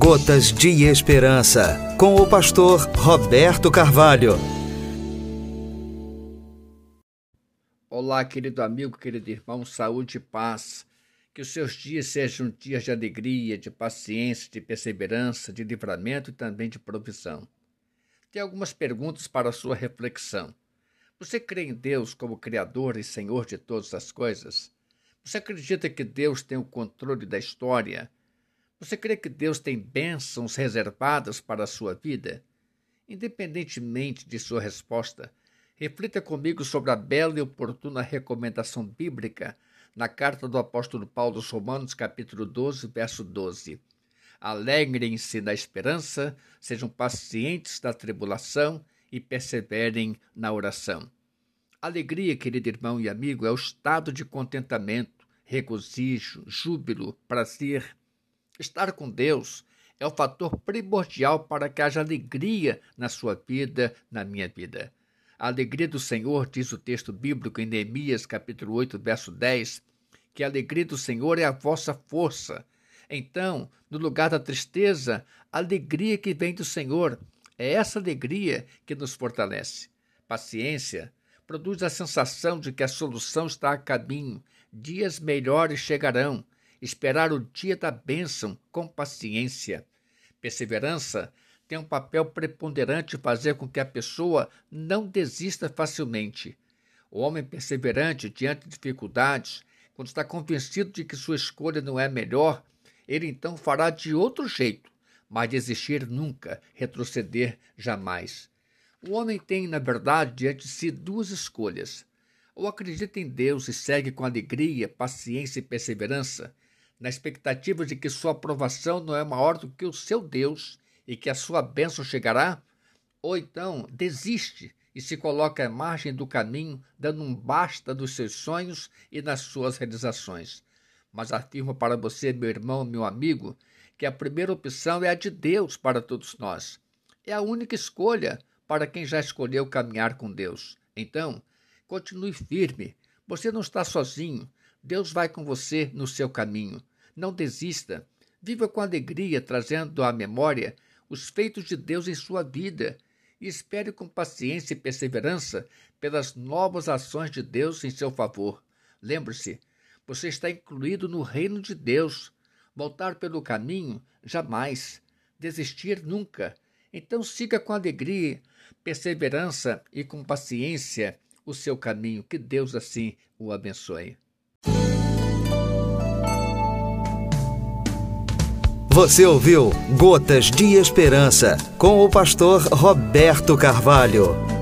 Gotas de Esperança, com o pastor Roberto Carvalho. Olá, querido amigo, querido irmão, saúde e paz. Que os seus dias sejam dias de alegria, de paciência, de perseverança, de livramento e também de provisão. Tenho algumas perguntas para a sua reflexão. Você crê em Deus como Criador e Senhor de todas as coisas? Você acredita que Deus tem o controle da história? Você crê que Deus tem bênçãos reservadas para a sua vida? Independentemente de sua resposta, reflita comigo sobre a bela e oportuna recomendação bíblica na carta do apóstolo Paulo aos Romanos, capítulo 12, verso 12. Alegrem-se na esperança, sejam pacientes na tribulação e perseverem na oração. Alegria, querido irmão e amigo, é o estado de contentamento, regozijo, júbilo, prazer, Estar com Deus é o fator primordial para que haja alegria na sua vida, na minha vida. A alegria do Senhor, diz o texto bíblico em Neemias, capítulo 8, verso 10, que a alegria do Senhor é a vossa força. Então, no lugar da tristeza, a alegria que vem do Senhor é essa alegria que nos fortalece. Paciência produz a sensação de que a solução está a caminho, dias melhores chegarão esperar o dia da bênção com paciência. Perseverança tem um papel preponderante em fazer com que a pessoa não desista facilmente. O homem perseverante diante de dificuldades, quando está convencido de que sua escolha não é melhor, ele então fará de outro jeito, mas desistir nunca, retroceder jamais. O homem tem, na verdade, diante de si duas escolhas. Ou acredita em Deus e segue com alegria, paciência e perseverança, na expectativa de que sua aprovação não é maior do que o seu Deus e que a sua bênção chegará? Ou então desiste e se coloca à margem do caminho, dando um basta dos seus sonhos e nas suas realizações. Mas afirmo para você, meu irmão, meu amigo, que a primeira opção é a de Deus para todos nós. É a única escolha para quem já escolheu caminhar com Deus. Então, continue firme. Você não está sozinho. Deus vai com você no seu caminho. Não desista. Viva com alegria, trazendo à memória os feitos de Deus em sua vida e espere com paciência e perseverança pelas novas ações de Deus em seu favor. Lembre-se, você está incluído no reino de Deus. Voltar pelo caminho, jamais. Desistir, nunca. Então siga com alegria, perseverança e com paciência o seu caminho. Que Deus assim o abençoe. Você ouviu Gotas de Esperança com o pastor Roberto Carvalho.